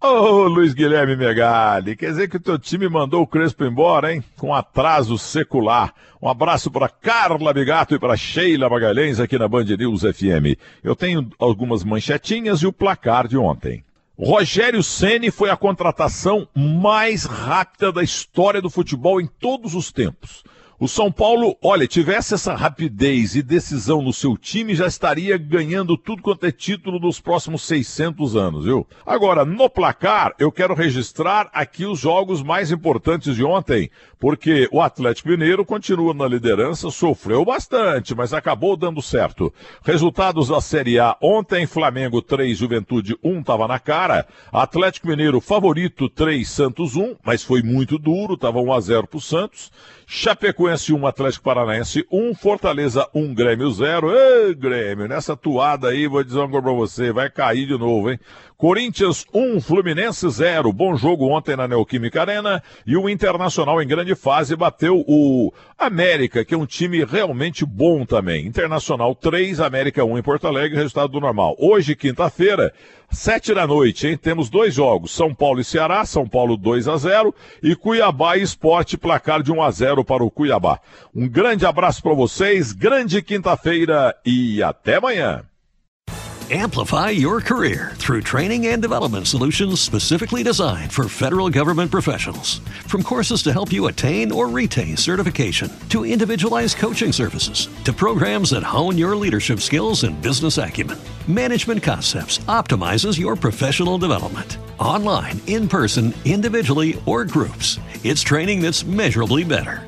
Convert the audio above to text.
Ô, Luiz Guilherme Megali, quer dizer que o teu time mandou o Crespo embora, hein? Com atraso secular. Um abraço para Carla Bigato e para Sheila Magalhães aqui na Band News FM. Eu tenho algumas manchetinhas e o placar de ontem. Rogério Ceni foi a contratação mais rápida da história do futebol em todos os tempos. O São Paulo, olha, tivesse essa rapidez e decisão no seu time, já estaria ganhando tudo quanto é título nos próximos 600 anos, viu? Agora, no placar, eu quero registrar aqui os jogos mais importantes de ontem, porque o Atlético Mineiro continua na liderança, sofreu bastante, mas acabou dando certo. Resultados da Série A, ontem Flamengo 3, Juventude 1 estava na cara, Atlético Mineiro favorito 3, Santos 1, mas foi muito duro, estava 1 a 0 pro Santos. Chapecoense 1, Atlético Paranaense 1, Fortaleza 1, Grêmio 0. Ê, Grêmio, nessa toada aí, vou dizer uma coisa pra você, vai cair de novo, hein? Corinthians 1, Fluminense 0. Bom jogo ontem na Neoquímica Arena. E o Internacional em grande fase bateu o América, que é um time realmente bom também. Internacional 3, América 1 em Porto Alegre, resultado do normal. Hoje, quinta-feira, Sete da noite, hein? Temos dois jogos, São Paulo e Ceará, São Paulo 2 a 0 e Cuiabá e Esporte, placar de 1 a 0 para o Cuiabá. Um grande abraço para vocês, grande quinta-feira e até amanhã. Amplify your career through training and development solutions specifically designed for federal government professionals. From courses to help you attain or retain certification, to individualized coaching services, to programs that hone your leadership skills and business acumen, Management Concepts optimizes your professional development. Online, in person, individually, or groups, it's training that's measurably better.